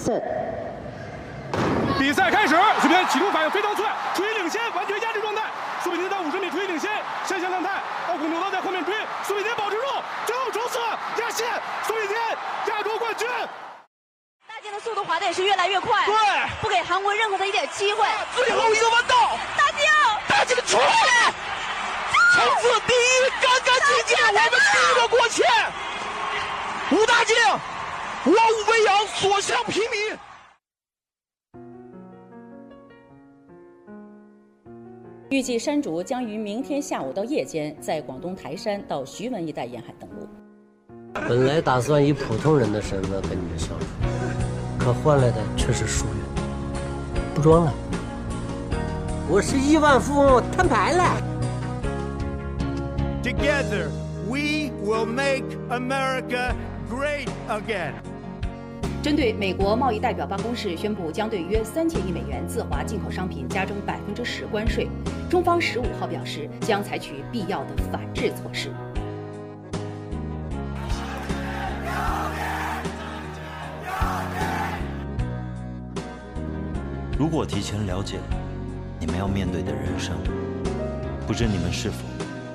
四。比赛开始，苏炳添启动反应非常快，处于领先，完全压制状态。苏炳添在五十米处于领先，身向亮太，奥古牛刀在后面追，苏炳添保持住，最后冲刺压线，苏炳添亚洲冠军。大靖的速度滑的也是越来越快，对，不给韩国任何的一点机会。最后一个弯道，大靖，大靖冲！冲刺第一，干干净净，我们第一个过去。吴大靖，我武为阳，所向披靡。预计山竹将于明天下午到夜间在广东台山到徐闻一带沿海登陆。本来打算以普通人的身份跟你们相处，可换来的却是疏远。不装了，我是亿万富翁，摊牌了。Together we will make America great again. 针对美国贸易代表办公室宣布将对约三千亿美元自华进口商品加征百分之十关税，中方十五号表示将采取必要的反制措施。如果提前了解你们要面对的人生，不知你们是否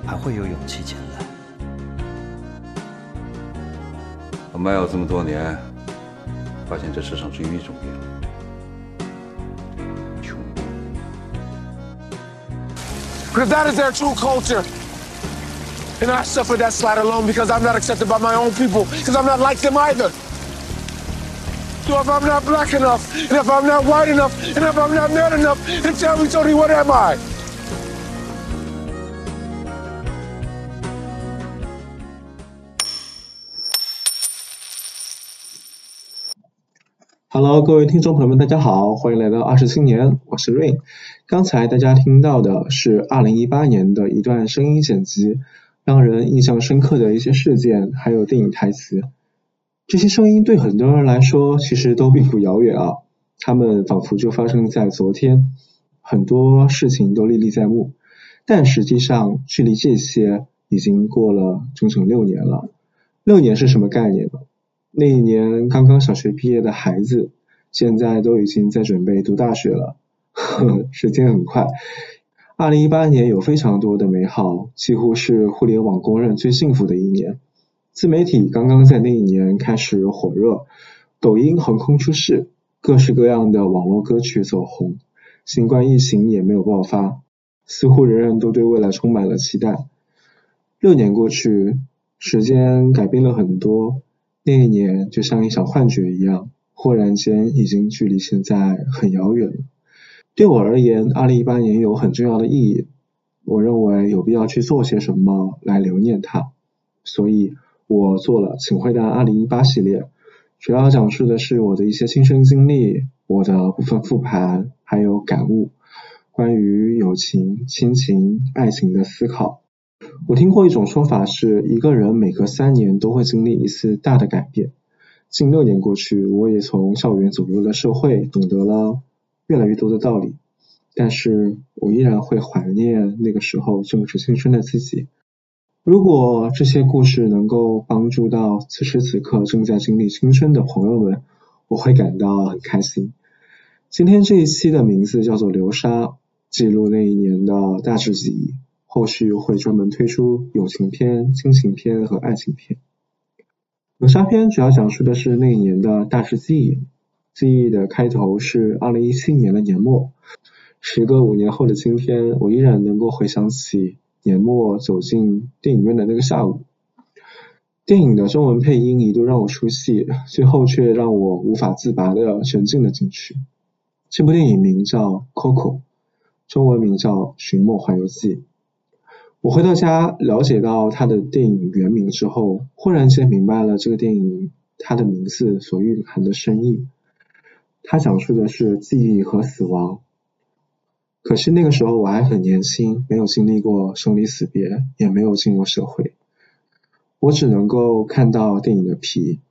还会有勇气前来？我卖药这么多年。发现这世上只有一种病，穷。Because that is their true culture. And I suffer that slight alone because I'm not accepted by my own people, because I'm not like them either. So if I'm not black enough, and if I'm not white enough, and if I'm not man enough, then tell me, Tony, what am I? Hello，各位听众朋友们，大家好，欢迎来到二十青年，我是 Rain。刚才大家听到的是二零一八年的一段声音剪辑，让人印象深刻的一些事件，还有电影台词。这些声音对很多人来说其实都并不遥远啊，他们仿佛就发生在昨天，很多事情都历历在目。但实际上，距离这些已经过了整整六年了。六年是什么概念呢？那一年刚刚小学毕业的孩子，现在都已经在准备读大学了。呵 时间很快，二零一八年有非常多的美好，几乎是互联网公认最幸福的一年。自媒体刚刚在那一年开始火热，抖音横空出世，各式各样的网络歌曲走红，新冠疫情也没有爆发，似乎人人都对未来充满了期待。六年过去，时间改变了很多。那一年就像一场幻觉一样，忽然间已经距离现在很遥远了。对我而言，二零一八年有很重要的意义。我认为有必要去做些什么来留念它，所以我做了《请回答二零一八》系列，主要讲述的是我的一些亲身经历，我的部分复盘，还有感悟，关于友情、亲情、爱情的思考。我听过一种说法，是一个人每隔三年都会经历一次大的改变。近六年过去，我也从校园走入了社会，懂得了越来越多的道理。但是我依然会怀念那个时候正值青春的自己。如果这些故事能够帮助到此时此刻正在经历青春的朋友们，我会感到很开心。今天这一期的名字叫做《流沙》，记录那一年的大致记忆。后续会专门推出友情篇、亲情篇和爱情篇。流沙篇主要讲述的是那一年的大致记忆。记忆的开头是二零一七年的年末。时隔五年后的今天，我依然能够回想起年末走进电影院的那个下午。电影的中文配音一度让我出戏，最后却让我无法自拔的沉浸了进去。这部电影名叫《Coco》，中文名叫《寻梦环游记》。我回到家，了解到他的电影原名之后，忽然间明白了这个电影它的名字所蕴含的深意。它讲述的是记忆和死亡。可是那个时候我还很年轻，没有经历过生离死别，也没有进入社会，我只能够看到电影的皮，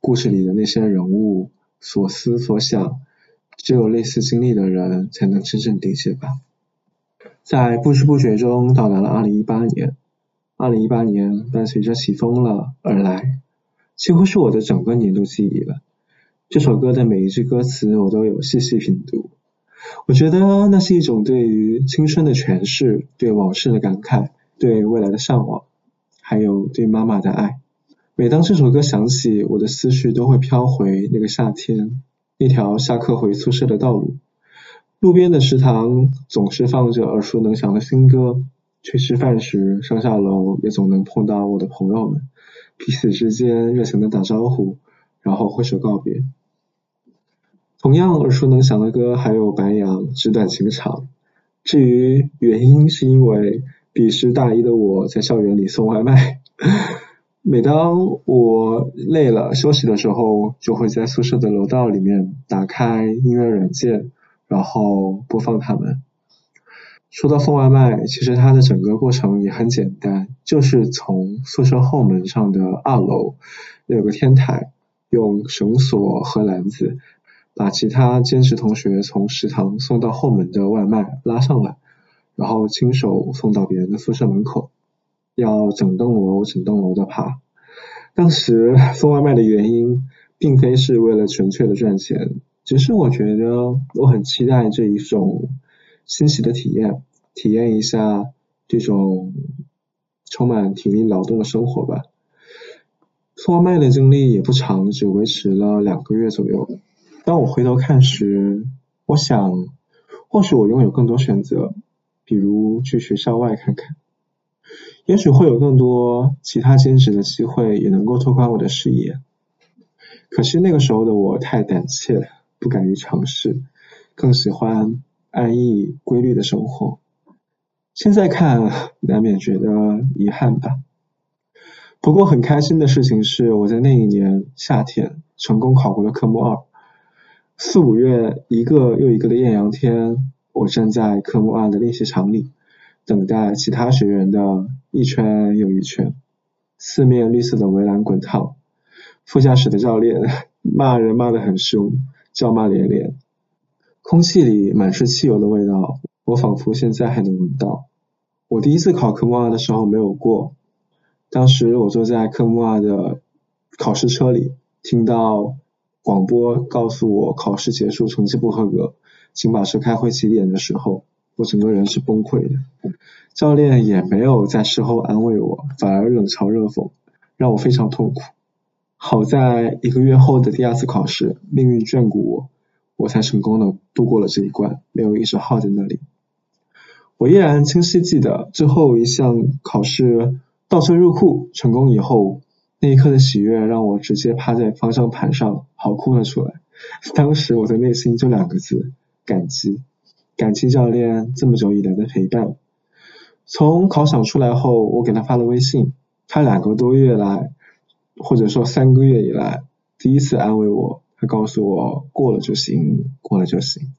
故事里的那些人物所思所想，只有类似经历的人才能真正理解吧。在不知不觉中到达了二零一八年，二零一八年伴随着起风了而来，几乎是我的整个年度记忆了。这首歌的每一句歌词我都有细细品读。我觉得那是一种对于青春的诠释，对往事的感慨，对未来的向往，还有对妈妈的爱。每当这首歌响起，我的思绪都会飘回那个夏天，那条下课回宿舍的道路。路边的食堂总是放着耳熟能详的新歌，去吃饭时上下楼也总能碰到我的朋友们，彼此之间热情的打招呼，然后挥手告别。同样耳熟能详的歌还有白杨《纸短情长》，至于原因是因为彼时大一的我在校园里送外卖，每当我累了休息的时候，就会在宿舍的楼道里面打开音乐软件。然后播放它们。说到送外卖，其实它的整个过程也很简单，就是从宿舍后门上的二楼有个天台，用绳索和篮子把其他兼职同学从食堂送到后门的外卖拉上来，然后亲手送到别人的宿舍门口，要整栋楼整栋楼的爬。当时送外卖的原因，并非是为了纯粹的赚钱。只是我觉得我很期待这一种新奇的体验，体验一下这种充满体力劳动的生活吧。送外卖的经历也不长，只维持了两个月左右。当我回头看时，我想，或许我拥有更多选择，比如去学校外看看，也许会有更多其他兼职的机会，也能够拓宽我的视野。可惜那个时候的我太胆怯了。不敢于尝试，更喜欢安逸规律的生活。现在看，难免觉得遗憾吧。不过很开心的事情是，我在那一年夏天成功考过了科目二。四五月，一个又一个的艳阳天，我站在科目二的练习场里，等待其他学员的一圈又一圈。四面绿色的围栏滚烫，副驾驶的教练 骂人骂得很凶。叫骂连连，空气里满是汽油的味道，我仿佛现在还能闻到。我第一次考科目二的时候没有过，当时我坐在科目二的考试车里，听到广播告诉我考试结束，成绩不合格，请把车开回起点的时候，我整个人是崩溃的。教练也没有在事后安慰我，反而冷嘲热讽，让我非常痛苦。好在一个月后的第二次考试，命运眷顾我，我才成功的度过了这一关，没有一直耗在那里。我依然清晰记得最后一项考试倒车入库成功以后，那一刻的喜悦让我直接趴在方向盘上嚎哭了出来。当时我的内心就两个字：感激，感激教练这么久以来的陪伴。从考场出来后，我给他发了微信，他两个多月来。或者说三个月以来第一次安慰我，他告诉我过了就行，过了就行，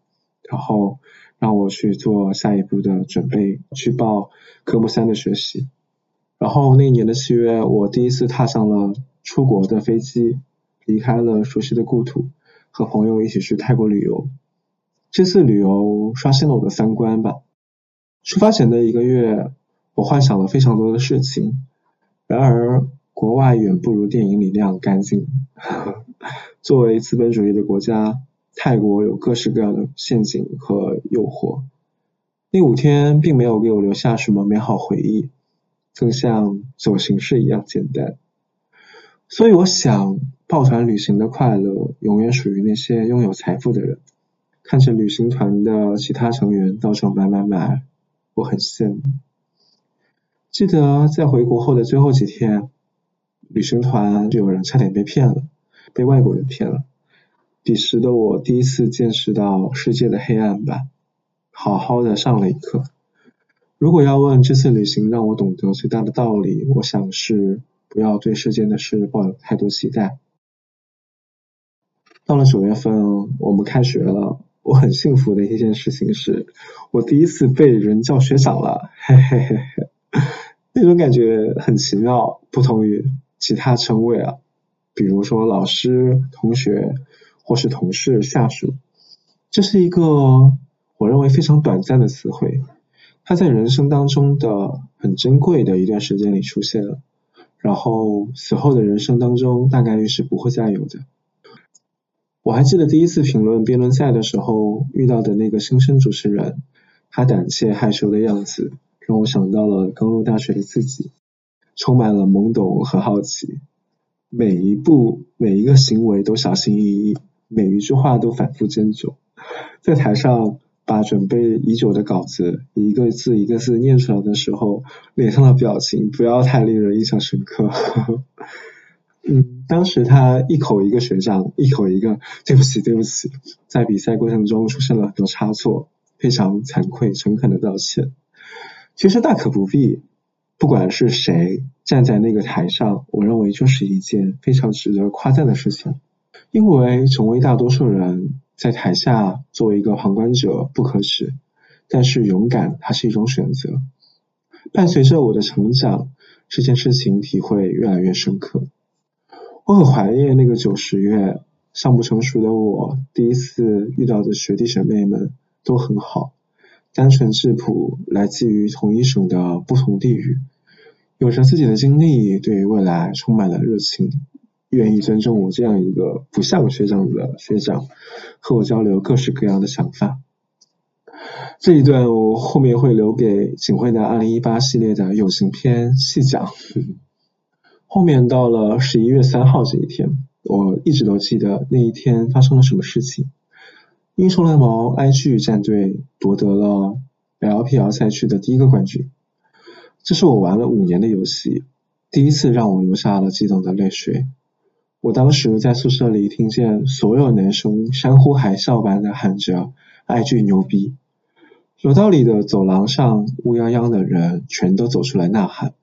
然后让我去做下一步的准备，去报科目三的学习。然后那年的七月，我第一次踏上了出国的飞机，离开了熟悉的故土，和朋友一起去泰国旅游。这次旅游刷新了我的三观吧。出发前的一个月，我幻想了非常多的事情，然而。国外远不如电影里那样干净。作为资本主义的国家，泰国有各式各样的陷阱和诱惑。那五天并没有给我留下什么美好回忆，更像走形式一样简单。所以我想，抱团旅行的快乐永远属于那些拥有财富的人。看着旅行团的其他成员到处买买买，我很羡慕。记得在回国后的最后几天。旅行团就有人差点被骗了，被外国人骗了。彼时的我第一次见识到世界的黑暗吧，好好的上了一课。如果要问这次旅行让我懂得最大的道理，我想是不要对世间的事抱有太多期待。到了九月份，我们开学了，我很幸福的一件事情是，我第一次被人叫学长了，嘿嘿嘿嘿，那种感觉很奇妙，不同于。其他称谓啊，比如说老师、同学或是同事、下属，这是一个我认为非常短暂的词汇，它在人生当中的很珍贵的一段时间里出现了，然后此后的人生当中大概率是不会再有的。我还记得第一次评论辩论赛的时候遇到的那个新生主持人，他胆怯害羞的样子，让我想到了刚入大学的自己，充满了懵懂和好奇，每一步每一个行为都小心翼翼，每一句话都反复斟酌，在台上把准备已久的稿子一个字一个字念出来的时候，脸上的表情不要太令人印象深刻。嗯，当时他一口一个学长，一口一个对不起对不起，在比赛过程中出现了很多差错，非常惭愧，诚恳的道歉。其实大可不必，不管是谁站在那个台上，我认为就是一件非常值得夸赞的事情。因为成为大多数人在台下作为一个旁观者不可耻，但是勇敢它是一种选择。伴随着我的成长，这件事情体会越来越深刻。我很怀念那个九十月尚不成熟的我，第一次遇到的学弟学妹们都很好，单纯质朴，来自于同一省的不同地域，有着自己的经历，对于未来充满了热情，愿意尊重我这样一个不像学长的学长，和我交流各式各样的想法。这一段我后面会留给景惠的二零一八系列的友情篇细讲。后面到了十一月三号这一天，我一直都记得那一天发生了什么事情。英雄联盟 IG 战队夺得了 LPL 赛区的第一个冠军，这是我玩了五年的游戏，第一次让我流下了激动的泪水。我当时在宿舍里听见所有男生山呼海啸般的喊着 IG 牛逼，楼道里的走廊上乌泱泱的人全都走出来呐喊，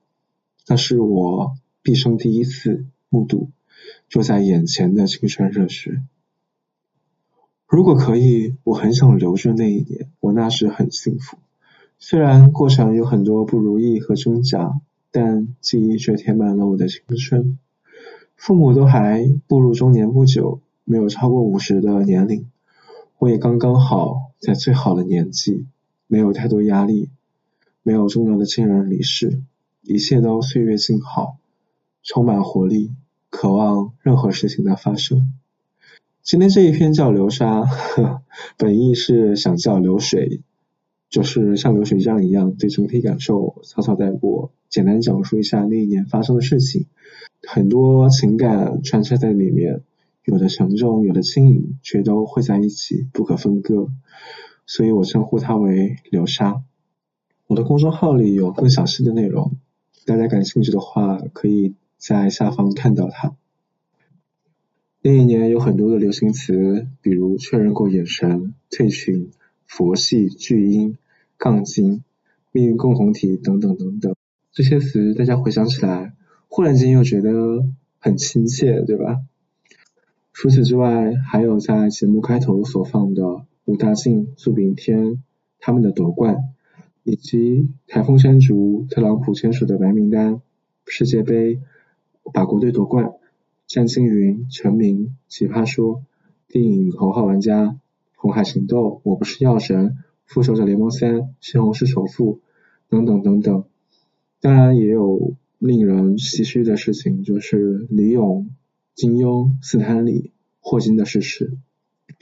那是我。毕生第一次目睹就在眼前的青春热血。如果可以，我很想留住那一年，我那时很幸福。虽然过程有很多不如意和挣扎，但记忆却填满了我的青春。父母都还步入中年不久，没有超过五十的年龄，我也刚刚好在最好的年纪，没有太多压力，没有重要的亲人离世，一切都岁月静好。充满活力，渴望任何事情的发生。今天这一篇叫流沙，本意是想叫流水，就是像流水账一样，对整体感受草草带过，简单讲述一下那一年发生的事情。很多情感穿插在里面，有的沉重，有的轻盈，却都汇在一起，不可分割。所以我称呼它为流沙。我的公众号里有更详细的内容，大家感兴趣的话可以。在下方看到它。那一年有很多的流行词，比如确认过眼神、退群、佛系、巨婴、杠精、命运共同体等等等等。这些词大家回想起来，忽然间又觉得很亲切，对吧？除此之外，还有在节目开头所放的武大靖、苏炳添他们的夺冠，以及台风山竹、特朗普签署的白名单、世界杯。法国队夺冠，战青云、陈明、奇葩说、电影《头号玩家》、红海行动、我不是药神、复仇者联盟三、西红柿首富等等等等。当然也有令人唏嘘的事情，就是李咏、金庸、斯坦李、霍金的逝世。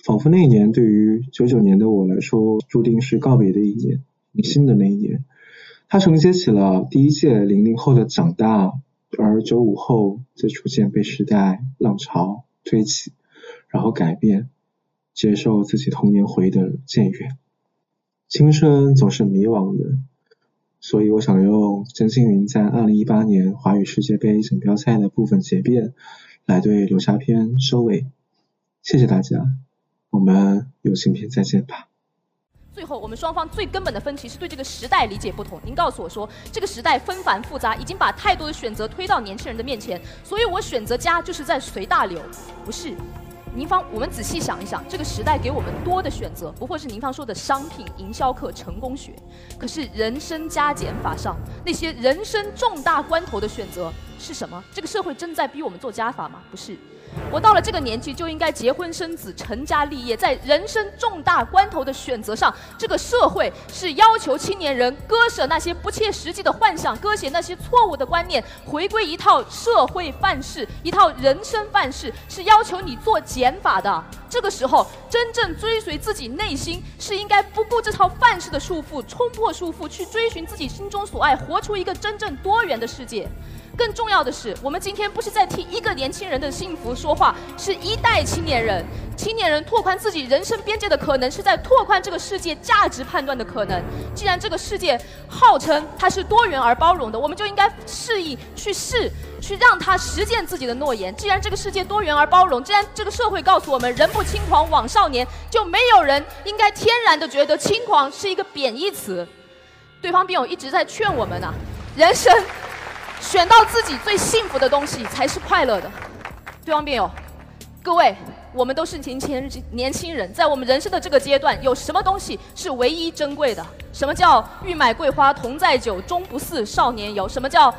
仿佛那一年对于九九年的我来说，注定是告别的一年，迎新的那一年。它承接起了第一届零零后的长大。而九五后则逐渐被时代浪潮推起，然后改变，接受自己童年回忆的渐远。青春总是迷惘的，所以我想用曾庆云在二零一八年华语世界杯锦标赛的部分结辩，来对流沙篇收尾。谢谢大家，我们友情篇再见吧。最后，我们双方最根本的分歧是对这个时代理解不同。您告诉我说，这个时代纷繁复杂，已经把太多的选择推到年轻人的面前，所以我选择家就是在随大流。不是，您方，我们仔细想一想，这个时代给我们多的选择，不过是您方说的商品营销课成功学。可是人生加减法上，那些人生重大关头的选择是什么？这个社会正在逼我们做加法吗？不是。我到了这个年纪就应该结婚生子、成家立业，在人生重大关头的选择上，这个社会是要求青年人割舍那些不切实际的幻想，割舍那些错误的观念，回归一套社会范式、一套人生范式，是要求你做减法的。这个时候，真正追随自己内心，是应该不顾这套范式的束缚，冲破束缚，去追寻自己心中所爱，活出一个真正多元的世界。更重要的是，我们今天不是在替一个年轻人的幸福说话，是一代青年人。青年人拓宽自己人生边界的可能，是在拓宽这个世界价值判断的可能。既然这个世界号称它是多元而包容的，我们就应该示意去试，去让它实践自己的诺言。既然这个世界多元而包容，既然这个社会告诉我们“人不轻狂枉少年”，就没有人应该天然的觉得轻狂是一个贬义词。对方辩友一直在劝我们呢，人生。选到自己最幸福的东西才是快乐的，对方辩友，各位，我们都是年轻年轻人，在我们人生的这个阶段，有什么东西是唯一珍贵的？什么叫欲买桂花同载酒，终不似少年游？什么叫？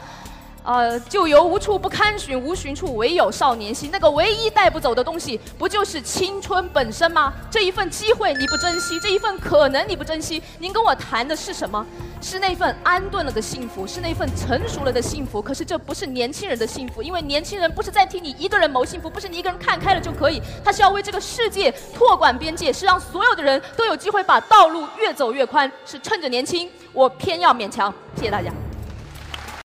呃，旧游无处不堪寻，无寻处唯有少年心。那个唯一带不走的东西，不就是青春本身吗？这一份机会你不珍惜，这一份可能你不珍惜。您跟我谈的是什么？是那份安顿了的幸福，是那份成熟了的幸福。可是这不是年轻人的幸福，因为年轻人不是在替你一个人谋幸福，不是你一个人看开了就可以，他是要为这个世界拓广边界，是让所有的人都有机会把道路越走越宽。是趁着年轻，我偏要勉强。谢谢大家。